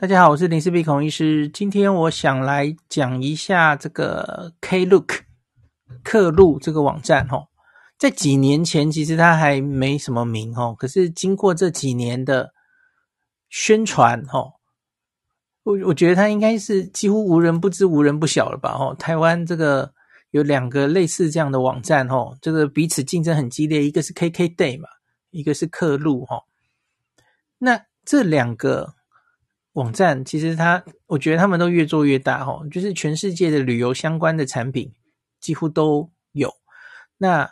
大家好，我是林氏璧孔医师。今天我想来讲一下这个 Klook 客路这个网站哦，在几年前其实它还没什么名哦，可是经过这几年的宣传哦，我我觉得它应该是几乎无人不知、无人不晓了吧哦。台湾这个有两个类似这样的网站哦，这个彼此竞争很激烈，一个是 KKday 嘛，一个是客路哈。那这两个。网站其实它，我觉得他们都越做越大哈，就是全世界的旅游相关的产品几乎都有。那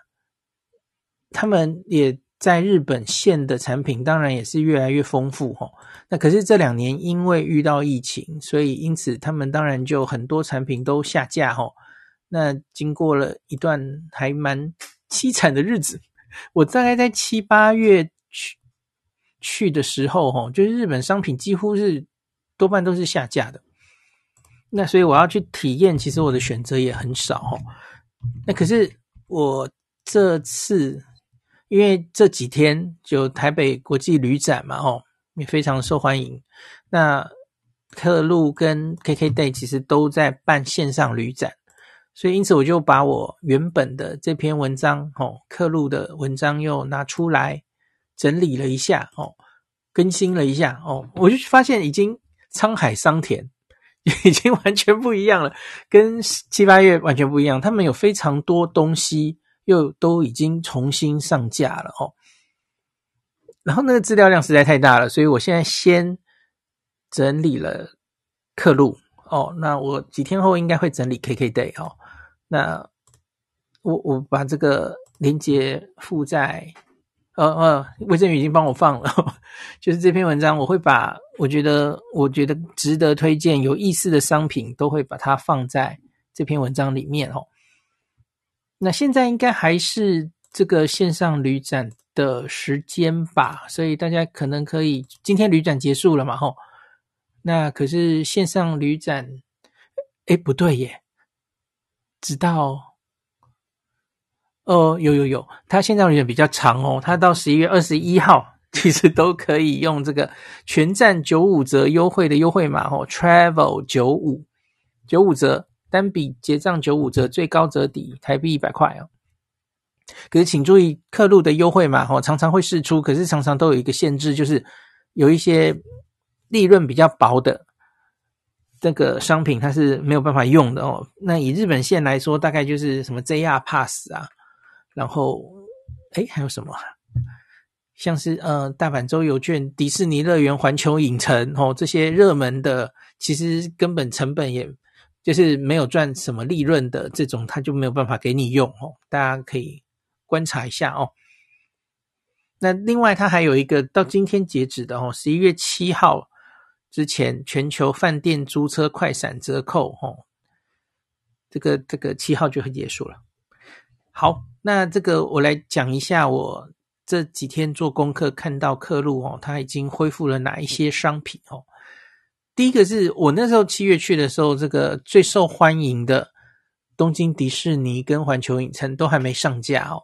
他们也在日本线的产品，当然也是越来越丰富哈。那可是这两年因为遇到疫情，所以因此他们当然就很多产品都下架哈。那经过了一段还蛮凄惨的日子，我大概在七八月去去的时候哈，就是日本商品几乎是。多半都是下架的，那所以我要去体验，其实我的选择也很少哦。那可是我这次，因为这几天就台北国际旅展嘛，哦，也非常受欢迎。那客路跟 KKday 其实都在办线上旅展，所以因此我就把我原本的这篇文章，哦，客路的文章又拿出来整理了一下，哦，更新了一下，哦，我就发现已经。沧海桑田，已经完全不一样了，跟七八月完全不一样。他们有非常多东西，又都已经重新上架了哦。然后那个资料量实在太大了，所以我现在先整理了客录哦。那我几天后应该会整理 KKday 哦。那我我把这个链接附在。呃呃，魏正宇已经帮我放了，就是这篇文章，我会把我觉得我觉得值得推荐、有意思的商品，都会把它放在这篇文章里面哦。那现在应该还是这个线上旅展的时间吧，所以大家可能可以今天旅展结束了嘛，吼。那可是线上旅展，诶，不对耶，直到。哦，有有有，它线上旅展比较长哦，它到十一月二十一号，其实都可以用这个全站九五折优惠的优惠码哦，Travel 九五九五折，单笔结账九五折，最高折抵台币一百块哦。可是请注意，客路的优惠码哦，常常会试出，可是常常都有一个限制，就是有一些利润比较薄的这个商品，它是没有办法用的哦。那以日本线来说，大概就是什么 JR Pass 啊。然后，哎，还有什么？像是呃，大阪周游券、迪士尼乐园、环球影城哦，这些热门的，其实根本成本也就是没有赚什么利润的这种，他就没有办法给你用哦。大家可以观察一下哦。那另外，它还有一个到今天截止的哦，十一月七号之前全球饭店租车快闪折扣哦，这个这个七号就会结束了。好。那这个我来讲一下，我这几天做功课看到客路哦，它已经恢复了哪一些商品哦？第一个是我那时候七月去的时候，这个最受欢迎的东京迪士尼跟环球影城都还没上架哦。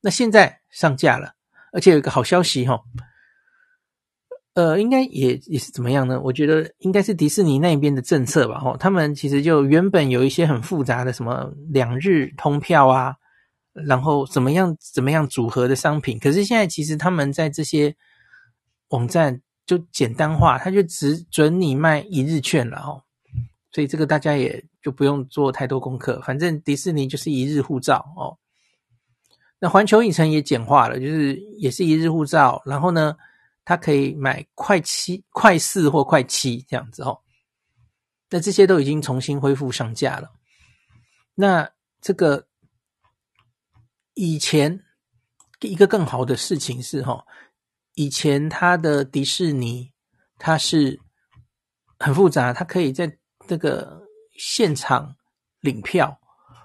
那现在上架了，而且有一个好消息哦，呃，应该也也是怎么样呢？我觉得应该是迪士尼那边的政策吧。哦，他们其实就原本有一些很复杂的什么两日通票啊。然后怎么样怎么样组合的商品，可是现在其实他们在这些网站就简单化，他就只准你卖一日券了哦，所以这个大家也就不用做太多功课，反正迪士尼就是一日护照哦。那环球影城也简化了，就是也是一日护照，然后呢，它可以买快七、快四或快七这样子哦。那这些都已经重新恢复上架了，那这个。以前一个更好的事情是哈，以前它的迪士尼它是很复杂，它可以在这个现场领票，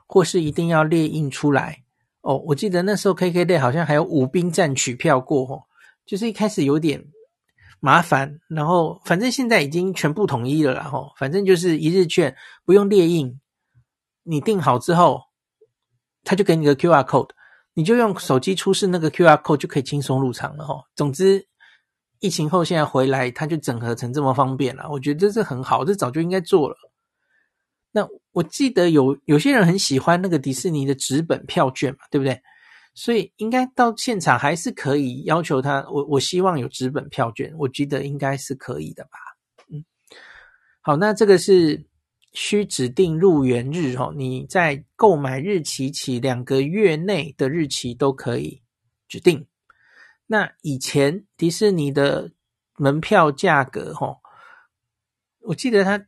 或是一定要列印出来哦。我记得那时候 KKday 好像还有舞滨站取票过哦，就是一开始有点麻烦，然后反正现在已经全部统一了啦吼，反正就是一日券不用列印，你订好之后，他就给你个 QR code。你就用手机出示那个 QR code 就可以轻松入场了哈。总之，疫情后现在回来，它就整合成这么方便了，我觉得这是很好，这早就应该做了。那我记得有有些人很喜欢那个迪士尼的纸本票券嘛，对不对？所以应该到现场还是可以要求他，我我希望有纸本票券，我记得应该是可以的吧。嗯，好，那这个是需指定入园日哦，你在购买日期起两个月内的日期都可以指定。那以前迪士尼的门票价格哈，我记得他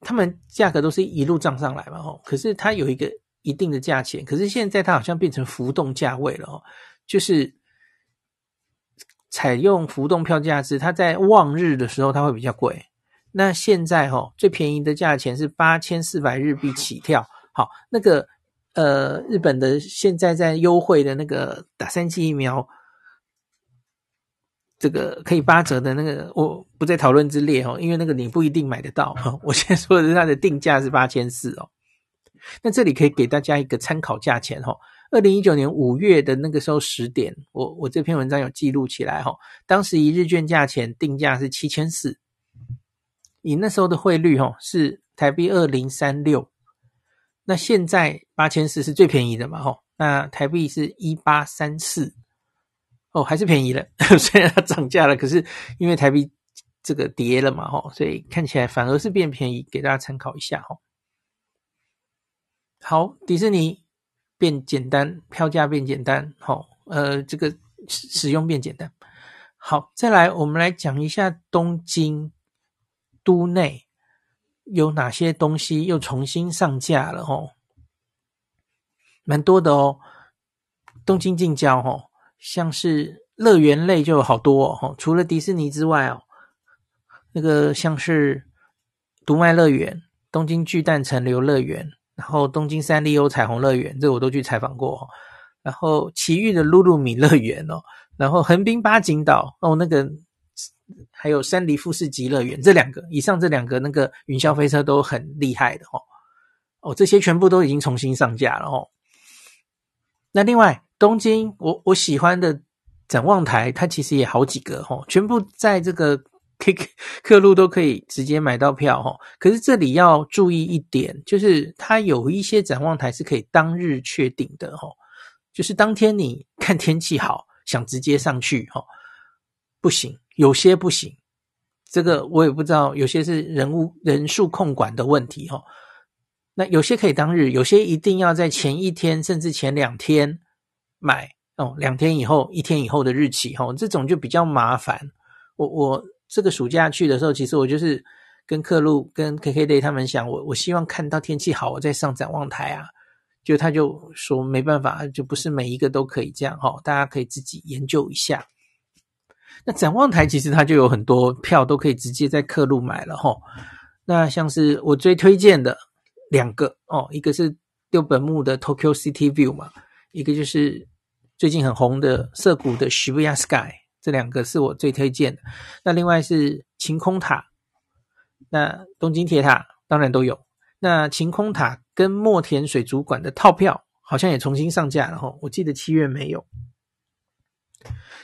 他们价格都是一路涨上来嘛，哦，可是它有一个。一定的价钱，可是现在它好像变成浮动价位了哦，就是采用浮动票价制，它在旺日的时候它会比较贵。那现在哈，最便宜的价钱是八千四百日币起跳。好，那个呃，日本的现在在优惠的那个打三剂疫苗，这个可以八折的那个，我不在讨论之列哦，因为那个你不一定买得到。我现在说的是它的定价是八千四哦。那这里可以给大家一个参考价钱哈，二零一九年五月的那个时候十点，我我这篇文章有记录起来哈，当时一日券价钱定价是七千四，以那时候的汇率哈是台币二零三六，那现在八千四是最便宜的嘛哈，那台币是一八三四，哦还是便宜了，虽然它涨价了，可是因为台币这个跌了嘛哈，所以看起来反而是变便宜，给大家参考一下哈。好，迪士尼变简单，票价变简单，好，呃，这个使使用变简单。好，再来，我们来讲一下东京都内有哪些东西又重新上架了，哦，蛮多的哦。东京近郊，哦，像是乐园类就有好多哦，除了迪士尼之外哦，那个像是读卖乐园、东京巨蛋城流乐园。然后东京三丽鸥彩虹乐园，这我都去采访过。然后奇遇的露露米乐园哦，然后横滨八景岛哦，那个还有三梨富士极乐园，这两个以上这两个那个云霄飞车都很厉害的哦。哦，这些全部都已经重新上架了哦。那另外东京，我我喜欢的展望台，它其实也好几个哦，全部在这个。K 客路都可以直接买到票哈，可是这里要注意一点，就是它有一些展望台是可以当日确定的哈，就是当天你看天气好，想直接上去哈，不行，有些不行，这个我也不知道，有些是人物人数控管的问题哈。那有些可以当日，有些一定要在前一天甚至前两天买哦，两天以后、一天以后的日期哈，这种就比较麻烦。我我。这个暑假去的时候，其实我就是跟客路、跟 KKday 他们想，我我希望看到天气好，我再上展望台啊。就他就说没办法，就不是每一个都可以这样哈，大家可以自己研究一下。那展望台其实它就有很多票都可以直接在客路买了哈。那像是我最推荐的两个哦，一个是六本木的 Tokyo City View 嘛，一个就是最近很红的涩谷的 Shibuya Sky。这两个是我最推荐的。那另外是晴空塔，那东京铁塔当然都有。那晴空塔跟墨田水族馆的套票好像也重新上架了哈，我记得七月没有。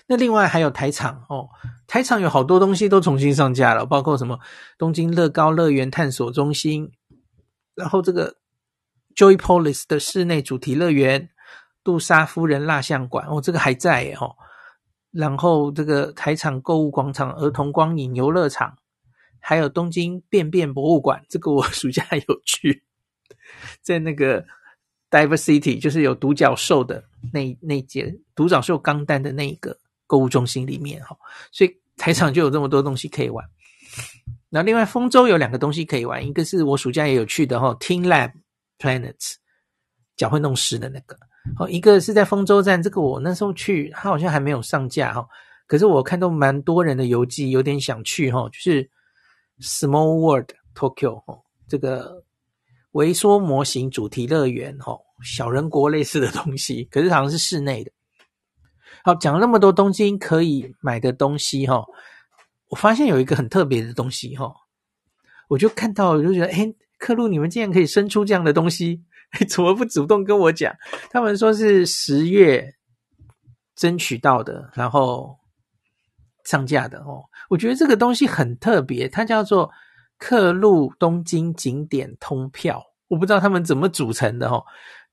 那另外还有台场哦，台场有好多东西都重新上架了，包括什么东京乐高乐园探索中心，然后这个 Joypolis 的室内主题乐园，杜莎夫人蜡像馆哦，这个还在耶哦。然后这个台场购物广场、儿童光影游乐场，还有东京便便博物馆，这个我 暑假有去，在那个 Diver City，就是有独角兽的那那间独角兽钢弹的那一个购物中心里面哈，所以台场就有这么多东西可以玩。那另外丰州有两个东西可以玩，一个是我暑假也有去的哈，TeamLab Planets，脚会弄湿的那个。哦，一个是在丰州站，这个我那时候去，它好像还没有上架哈。可是我看到蛮多人的游记，有点想去哈，就是 Small World Tokyo 哈，这个微缩模型主题乐园哈，小人国类似的东西，可是好像是室内的。好，讲了那么多东京可以买的东西哈，我发现有一个很特别的东西哈，我就看到我就觉得，诶，客路你们竟然可以生出这样的东西。怎么不主动跟我讲？他们说是十月争取到的，然后上架的哦。我觉得这个东西很特别，它叫做客路东京景点通票。我不知道他们怎么组成的哦。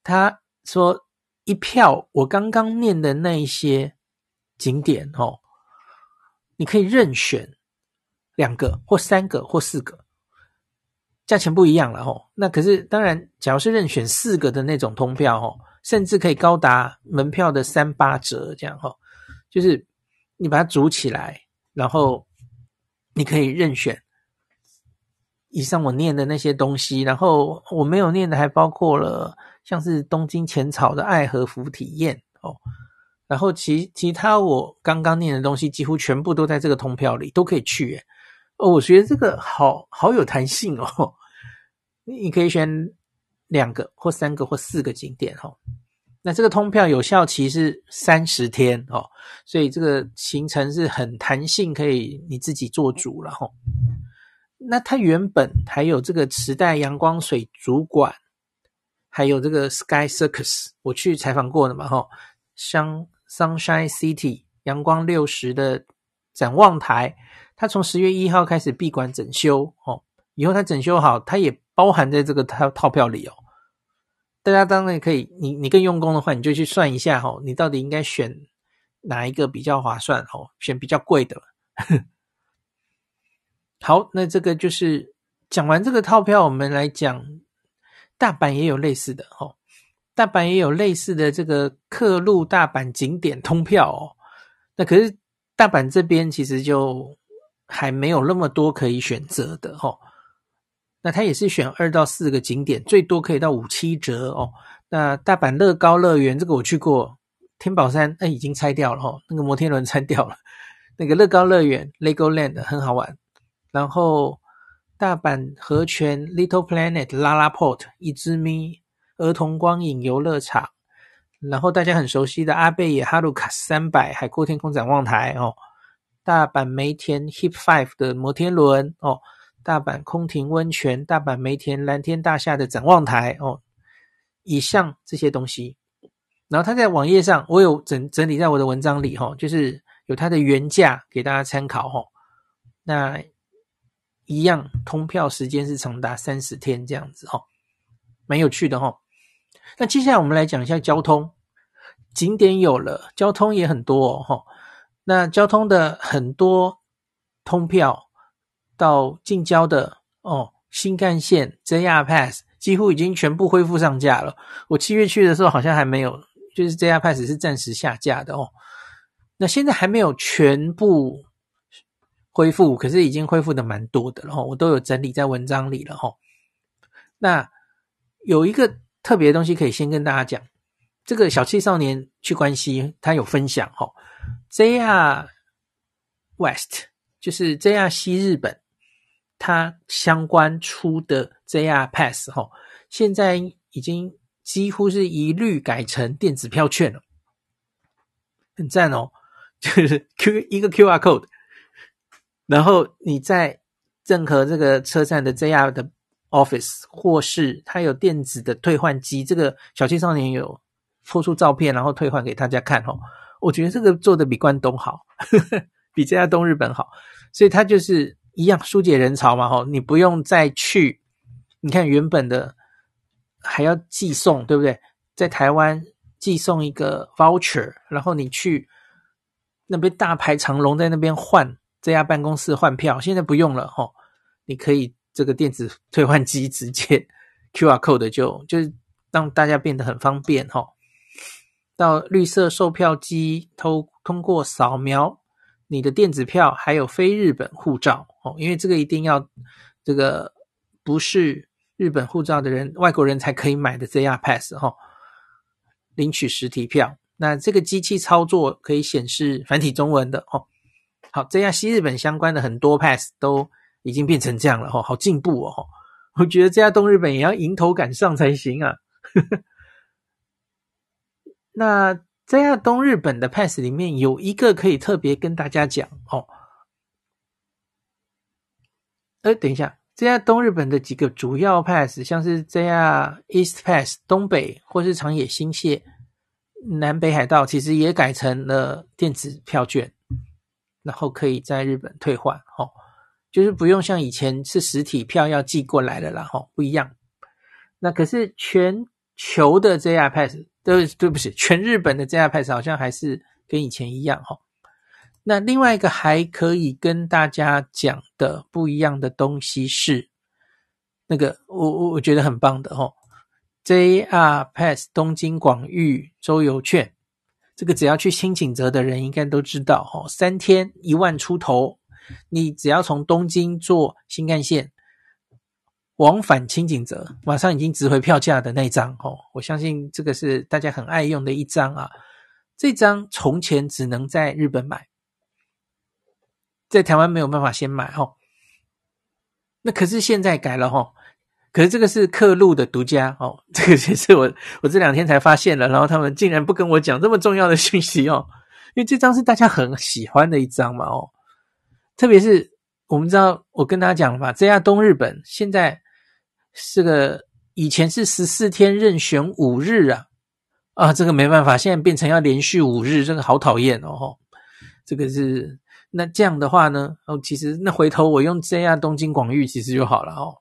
他说一票，我刚刚念的那一些景点哦，你可以任选两个或三个或四个，价钱不一样了哦。那可是当然，假如是任选四个的那种通票哦，甚至可以高达门票的三八折这样哦，就是你把它组起来，然后你可以任选。以上我念的那些东西，然后我没有念的还包括了像是东京浅草的爱河福体验哦，然后其其他我刚刚念的东西几乎全部都在这个通票里，都可以去耶。哦，我觉得这个好好有弹性哦，你可以选两个或三个或四个景点哦。那这个通票有效期是三十天哦，所以这个行程是很弹性，可以你自己做主了吼。那它原本还有这个池袋阳光水族馆，还有这个 Sky Circus，我去采访过了嘛，吼，像 Sunshine City 阳光六十的展望台，它从十月一号开始闭馆整修，哦，以后它整修好，它也包含在这个套套票里哦。大家当然可以，你你更用功的话，你就去算一下，吼，你到底应该选哪一个比较划算，吼，选比较贵的。好，那这个就是讲完这个套票，我们来讲大阪也有类似的哦。大阪也有类似的这个客路大阪景点通票哦。那可是大阪这边其实就还没有那么多可以选择的哦。那它也是选二到四个景点，最多可以到五七折哦。那大阪乐高乐园这个我去过，天宝山那已经拆掉了哦，那个摩天轮 拆掉了。那个乐高乐园 Legoland 很好玩。然后，大阪和泉 Little Planet LaLaport 一只咪儿童光影游乐场，然后大家很熟悉的阿倍野哈鲁卡三百海阔天空展望台哦，大阪梅田 Hip Five 的摩天轮哦，大阪空庭温泉，大阪梅田蓝天大厦的展望台哦，以上这些东西，然后他在网页上我有整整理在我的文章里哈、哦，就是有它的原价给大家参考哈、哦，那。一样，通票时间是长达三十天这样子哦，蛮有趣的哈。那接下来我们来讲一下交通，景点有了，交通也很多哦哈。那交通的很多通票到近郊的哦，新干线 JR Pass 几乎已经全部恢复上架了。我七月去的时候好像还没有，就是 JR Pass 是暂时下架的哦。那现在还没有全部。恢复，可是已经恢复的蛮多的了哈，我都有整理在文章里了哈。那有一个特别的东西可以先跟大家讲，这个小气少年去关西，他有分享哈，JR West 就是 JR 西日本，它相关出的 JR Pass 哈，现在已经几乎是一律改成电子票券了，很赞哦，就是 Q 一个 QR code。然后你在任何这个车站的 JR 的 office，或是它有电子的退换机，这个小青少年有抛出照片，然后退换给大家看哦。我觉得这个做的比关东好，呵 呵比 JR 东日本好，所以它就是一样疏解人潮嘛吼，你不用再去，你看原本的还要寄送，对不对？在台湾寄送一个 voucher，然后你去那边大排长龙，在那边换。这家办公室换票现在不用了吼，你可以这个电子 退换机直接 QR code 就就是让大家变得很方便吼。到绿色售票机通通过扫描你的电子票，还有非日本护照哦，因为这个一定要这个不是日本护照的人，外国人才可以买的 JR Pass 哦，领取实体票。那这个机器操作可以显示繁体中文的哦。好，这样西日本相关的很多 pass 都已经变成这样了哈，好进步哦！我觉得这家东日本也要迎头赶上才行啊。那这样东日本的 pass 里面有一个可以特别跟大家讲哦。呃，等一下，这样东日本的几个主要 pass，像是这样 East Pass 东北或是长野新泻南北海道，其实也改成了电子票券。然后可以在日本退换，哦，就是不用像以前是实体票要寄过来的啦，吼，不一样。那可是全球的 JR Pass，对，对不起，全日本的 JR Pass 好像还是跟以前一样，哈。那另外一个还可以跟大家讲的不一样的东西是，那个我我我觉得很棒的，吼，JR Pass 东京广域周游券。这个只要去轻井泽的人应该都知道，哦，三天一万出头，你只要从东京坐新干线往返轻井泽，马上已经值回票价的那张，哦，我相信这个是大家很爱用的一张啊。这张从前只能在日本买，在台湾没有办法先买，哦，那可是现在改了，哈。可是这个是刻录的独家哦，这个也是我我这两天才发现了，然后他们竟然不跟我讲这么重要的讯息哦，因为这张是大家很喜欢的一张嘛哦，特别是我们知道我跟大家讲了嘛，这家东日本现在是个以前是十四天任选五日啊。啊，这个没办法，现在变成要连续五日，这个好讨厌哦，这个是那这样的话呢哦，其实那回头我用这样东京广域其实就好了哦。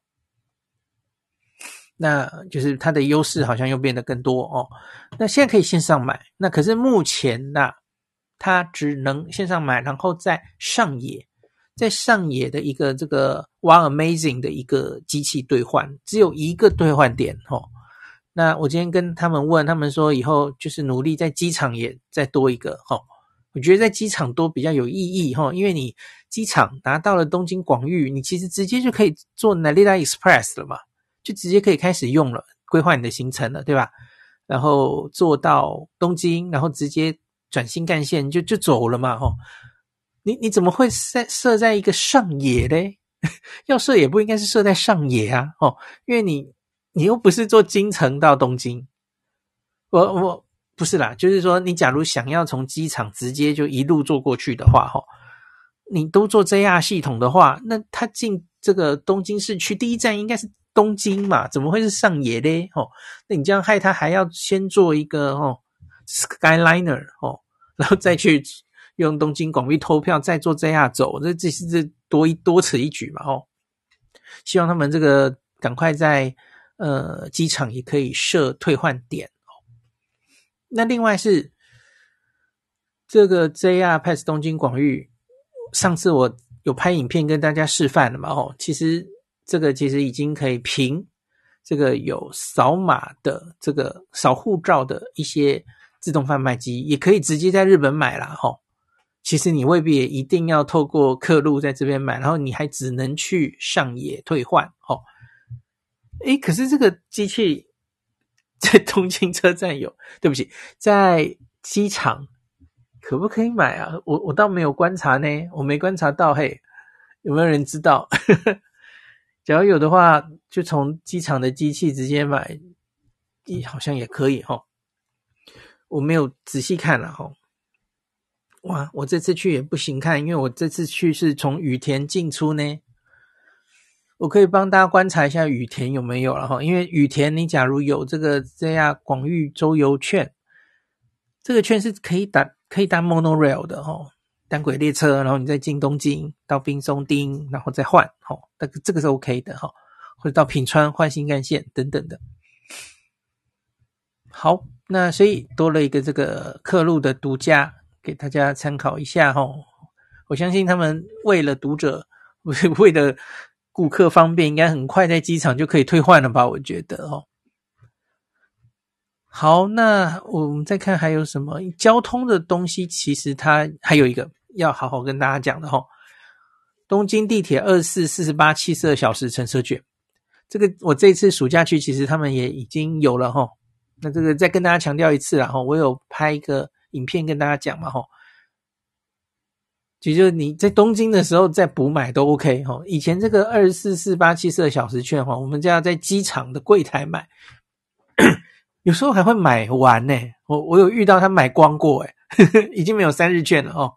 那就是它的优势好像又变得更多哦。那现在可以线上买，那可是目前呐，它只能线上买，然后在上野，在上野的一个这个 One Amazing 的一个机器兑换，只有一个兑换点哦。那我今天跟他们问，他们说以后就是努力在机场也再多一个哦。我觉得在机场多比较有意义哈，因为你机场拿到了东京广域，你其实直接就可以坐 Narita Express 了嘛。就直接可以开始用了，规划你的行程了，对吧？然后坐到东京，然后直接转新干线就就走了嘛，吼！你你怎么会设设在一个上野嘞？要设也不应该是设在上野啊，哦，因为你你又不是坐京成到东京，我我不是啦，就是说你假如想要从机场直接就一路坐过去的话，吼，你都坐 JR 系统的话，那他进这个东京市区第一站应该是。东京嘛，怎么会是上野嘞？哦，那你这样害他还要先做一个哦，Skyliner 哦，然后再去用东京广域偷票，再坐 JR 走，这这是这多一多此一举嘛？哦，希望他们这个赶快在呃机场也可以设退换点哦。那另外是这个 JR Pass 东京广域，上次我有拍影片跟大家示范了嘛？哦，其实。这个其实已经可以凭这个有扫码的这个扫护照的一些自动贩卖机，也可以直接在日本买了哈。其实你未必一定要透过客路在这边买，然后你还只能去上野退换哦。诶，可是这个机器在东京车站有，对不起，在机场可不可以买啊？我我倒没有观察呢，我没观察到，嘿，有没有人知道？假如有的话，就从机场的机器直接买，好像也可以哈。我没有仔细看了哈。哇，我这次去也不行看，因为我这次去是从羽田进出呢。我可以帮大家观察一下羽田有没有了哈，因为羽田你假如有这个 JR 广域周游券，这个券是可以搭可以搭 monorail 的哈。单轨列车，然后你再进东京到冰松町，然后再换，齁，这个这个是 OK 的，齁，或者到品川换新干线等等的。好，那所以多了一个这个客路的独家，给大家参考一下，齁。我相信他们为了读者，为了顾客方便，应该很快在机场就可以退换了吧？我觉得，哦。好，那我们再看还有什么交通的东西，其实它还有一个。要好好跟大家讲的齁，东京地铁二十四、四十八、七十二小时乘车券，这个我这次暑假去，其实他们也已经有了齁。那这个再跟大家强调一次啦齁，我有拍一个影片跟大家讲嘛齁。其实你在东京的时候再补买都 OK 哈。以前这个二十四、四八、七十二小时券哈，我们就要在机场的柜台买，有时候还会买完呢。我我有遇到他买光过诶，已经没有三日券了哦。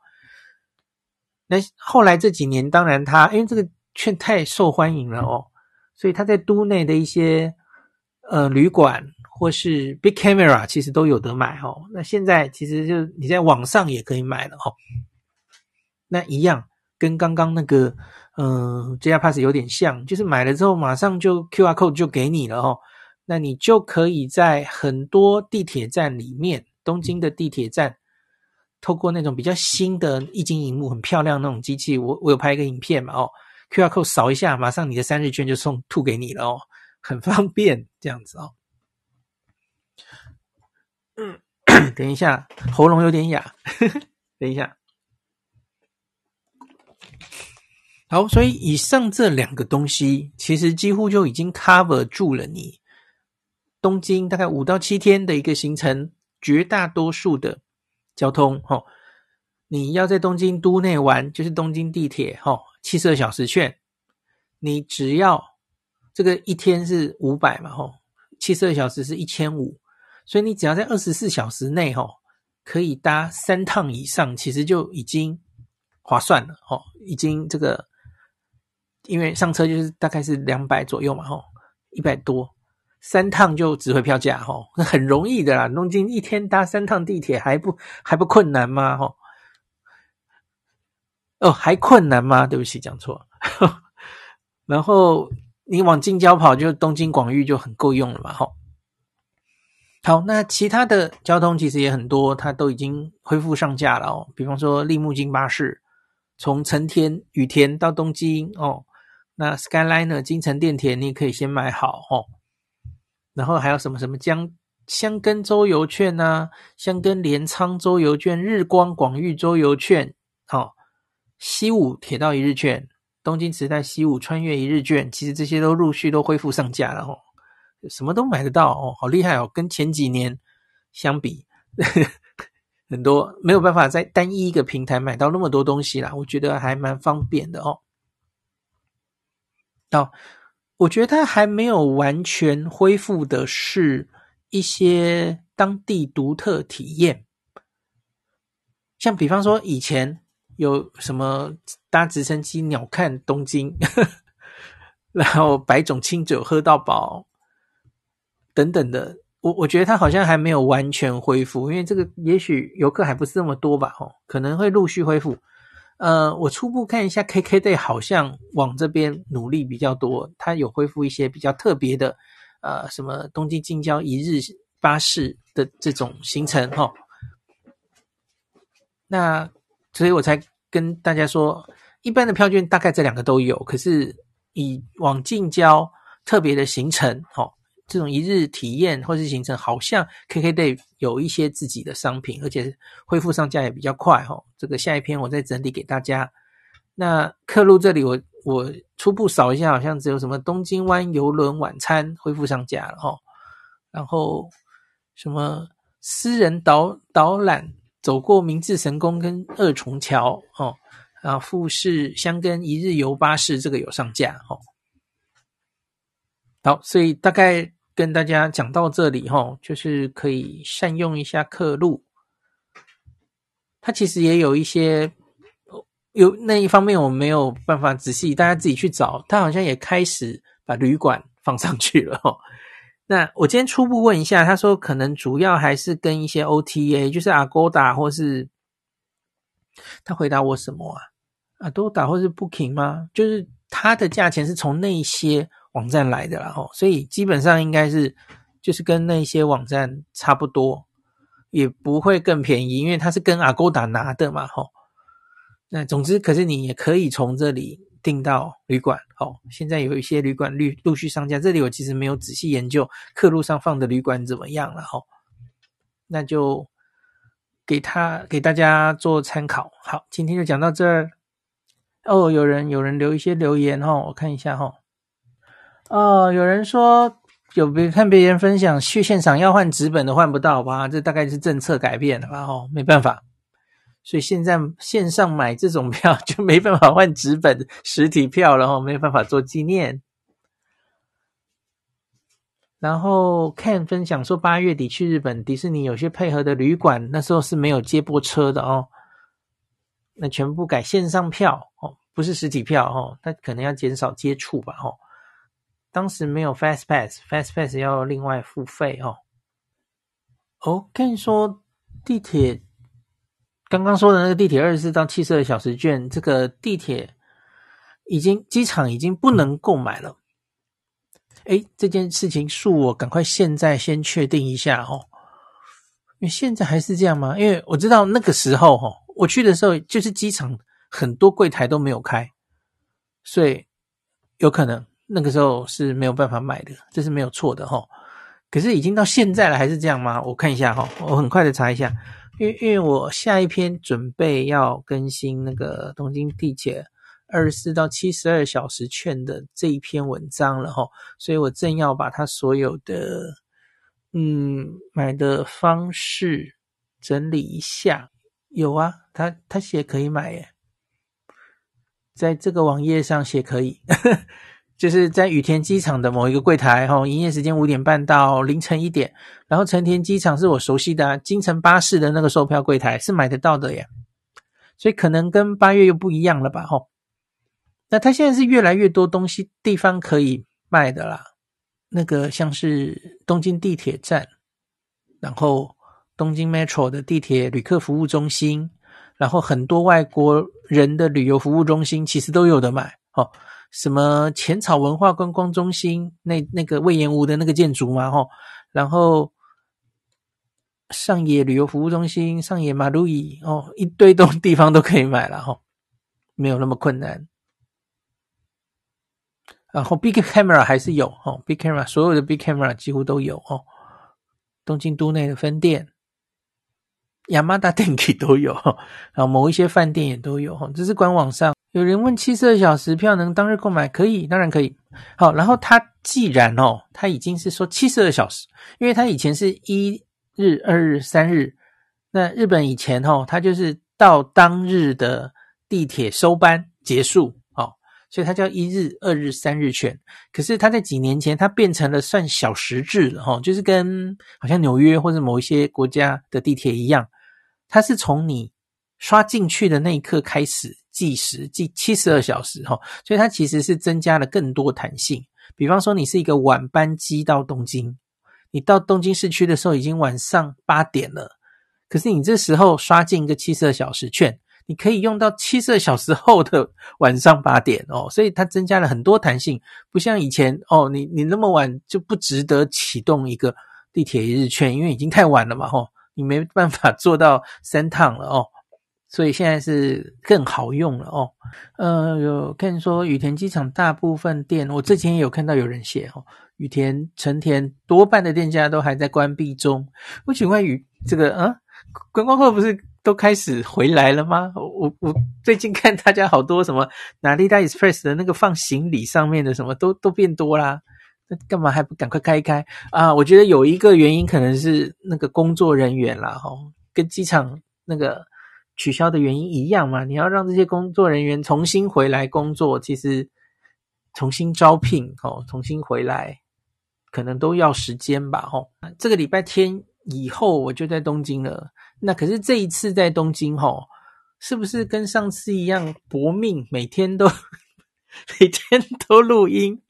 那后来这几年，当然他因为这个券太受欢迎了哦，所以他在都内的一些呃旅馆或是 Big Camera 其实都有得买哦。那现在其实就你在网上也可以买了哦。那一样跟刚刚那个嗯 JR Pass 有点像，就是买了之后马上就 QR code 就给你了哦。那你就可以在很多地铁站里面，东京的地铁站，透过那种比较新的液晶萤幕，很漂亮那种机器，我我有拍一个影片嘛哦，QR code 扫一下，马上你的三日券就送吐给你了哦，很方便这样子哦。嗯，等一下，喉咙有点哑，等一下。好，所以以上这两个东西，其实几乎就已经 cover 住了你。东京大概五到七天的一个行程，绝大多数的交通，哦，你要在东京都内玩，就是东京地铁，齁，七十二小时券，你只要这个一天是五百嘛，齁，七十二小时是一千五，所以你只要在二十四小时内，齁，可以搭三趟以上，其实就已经划算了，哦，已经这个，因为上车就是大概是两百左右嘛，齁，一百多。三趟就值回票价吼，很容易的啦。东京一天搭三趟地铁还不还不困难吗？吼，哦，还困难吗？对不起，讲错。然后你往近郊跑，就东京广域就很够用了嘛。吼，好，那其他的交通其实也很多，它都已经恢复上架了哦。比方说立木津巴士，从成田羽田到东京哦，那 Skyliner 京成电铁你可以先买好哦。然后还有什么什么江香根周游券呐、啊，香根镰仓周游券，日光广域周游券，好、哦，西武铁道一日券，东京池袋西武穿越一日券，其实这些都陆续都恢复上架了哦，什么都买得到哦，好厉害哦，跟前几年相比，很多没有办法在单一一个平台买到那么多东西啦，我觉得还蛮方便的哦，到。我觉得它还没有完全恢复的是一些当地独特体验，像比方说以前有什么搭直升机鸟瞰东京，然后百种清酒喝到饱等等的，我我觉得它好像还没有完全恢复，因为这个也许游客还不是那么多吧，哦，可能会陆续恢复。呃，我初步看一下，KKday 好像往这边努力比较多，它有恢复一些比较特别的，呃，什么东京近郊一日巴士的这种行程哈。那所以我才跟大家说，一般的票券大概这两个都有，可是以往近郊特别的行程，哈。这种一日体验或是行程，好像 KKday 有一些自己的商品，而且恢复上架也比较快哈。这个下一篇我再整理给大家。那客路这里我我初步扫一下，好像只有什么东京湾邮轮晚餐恢复上架了哈。然后什么私人导导览走过明治神宫跟二重桥哦，然后富士箱根一日游巴士这个有上架哈。好，所以大概。跟大家讲到这里齁，就是可以善用一下客路。它其实也有一些有那一方面我没有办法仔细，大家自己去找。它好像也开始把旅馆放上去了齁。那我今天初步问一下，他说可能主要还是跟一些 OTA，就是 Agoda 或是他回答我什么啊？Agoda 或是 Booking 吗？就是它的价钱是从那些。网站来的啦，吼，所以基本上应该是就是跟那些网站差不多，也不会更便宜，因为它是跟 Agoda 拿的嘛，吼。那总之，可是你也可以从这里订到旅馆，吼。现在有一些旅馆陆陆续上架，这里我其实没有仔细研究客路上放的旅馆怎么样了，吼。那就给他给大家做参考。好，今天就讲到这儿。哦，有人有人留一些留言，吼，我看一下，哈。哦有人说有别看别人分享去现场要换纸本的换不到吧？这大概是政策改变了吧？哦，没办法，所以现在线上买这种票就没办法换纸本实体票了哦，没办法做纪念。然后看分享说八月底去日本迪士尼有些配合的旅馆，那时候是没有接驳车的哦，那全部改线上票哦，不是实体票哦，那可能要减少接触吧？哦。当时没有 Fast Pass，Fast Pass 要另外付费哦。哦，跟你说，地铁刚刚说的那个地铁二十四到七十二小时券，这个地铁已经机场已经不能购买了。诶，这件事情恕我赶快现在先确定一下哦，因为现在还是这样吗？因为我知道那个时候哈，我去的时候就是机场很多柜台都没有开，所以有可能那个时候是没有办法买的，这是没有错的哈。可是已经到现在了，还是这样吗？我看一下哈，我很快的查一下，因为因为我下一篇准备要更新那个东京地铁二十四到七十二小时券的这一篇文章了哈，所以我正要把它所有的嗯买的方式整理一下。有啊，他他写可以买耶，在这个网页上写可以。就是在羽田机场的某一个柜台，哈，营业时间五点半到凌晨一点。然后成田机场是我熟悉的京成巴士的那个售票柜台，是买得到的呀。所以可能跟八月又不一样了吧，哈。那它现在是越来越多东西地方可以卖的啦。那个像是东京地铁站，然后东京 Metro 的地铁旅客服务中心，然后很多外国人的旅游服务中心其实都有得买，哦。什么浅草文化观光中心那那个隈研吾的那个建筑嘛，吼，然后上野旅游服务中心、上野马路易哦，一堆东地方都可以买了吼，没有那么困难。然后 Big Camera 还是有吼，Big Camera 所有的 Big Camera 几乎都有哦，东京都内的分店，ヤマダ电机都有，然后某一些饭店也都有吼，这是官网上。 有人问七十二小时票能当日购买？可以，当然可以。好，然后他既然哦，他已经是说七十二小时，因为他以前是一日、二日、三日。那日本以前哦，他就是到当日的地铁收班结束哦，所以它叫一日、二日、三日券。可是他在几年前，它变成了算小时制了哦，就是跟好像纽约或者某一些国家的地铁一样，它是从你刷进去的那一刻开始。计时计七十二小时哈，所以它其实是增加了更多弹性。比方说，你是一个晚班机到东京，你到东京市区的时候已经晚上八点了，可是你这时候刷进一个七十二小时券，你可以用到七十二小时后的晚上八点哦，所以它增加了很多弹性，不像以前哦，你你那么晚就不值得启动一个地铁一日券，因为已经太晚了嘛吼，你没办法做到三趟了哦。所以现在是更好用了哦，呃，有看说羽田机场大部分店，我之前也有看到有人写哦，羽田、成田多半的店家都还在关闭中。我请问羽这个啊，观光客不是都开始回来了吗？我我最近看大家好多什么哪利大 Express 的那个放行李上面的什么都都变多啦，那干嘛还不赶快开一开啊？我觉得有一个原因可能是那个工作人员啦，哈，跟机场那个。取消的原因一样嘛？你要让这些工作人员重新回来工作，其实重新招聘哦，重新回来可能都要时间吧？吼，这个礼拜天以后我就在东京了。那可是这一次在东京，吼，是不是跟上次一样搏命，每天都每天都录音？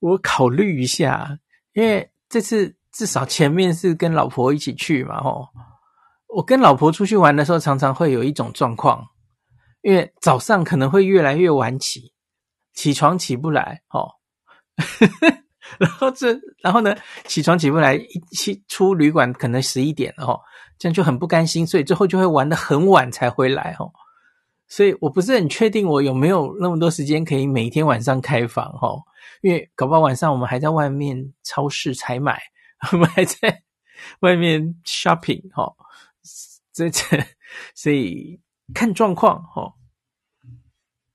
我考虑一下，因为这次至少前面是跟老婆一起去嘛，吼。我跟老婆出去玩的时候，常常会有一种状况，因为早上可能会越来越晚起，起床起不来，哦，然后这，然后呢，起床起不来，一起出旅馆可能十一点了，哦，这样就很不甘心，所以最后就会玩得很晚才回来，哦，所以我不是很确定我有没有那么多时间可以每天晚上开房，哦，因为搞不好晚上我们还在外面超市采买，我们还在外面 shopping，哦。这这，所以看状况齁。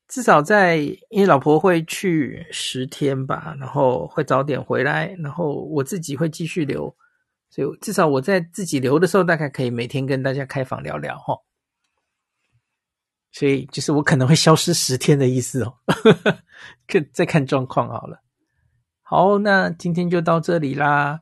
至少在，因为老婆会去十天吧，然后会早点回来，然后我自己会继续留，所以至少我在自己留的时候，大概可以每天跟大家开房聊聊齁。所以就是我可能会消失十天的意思哦，看再看状况好了。好，那今天就到这里啦。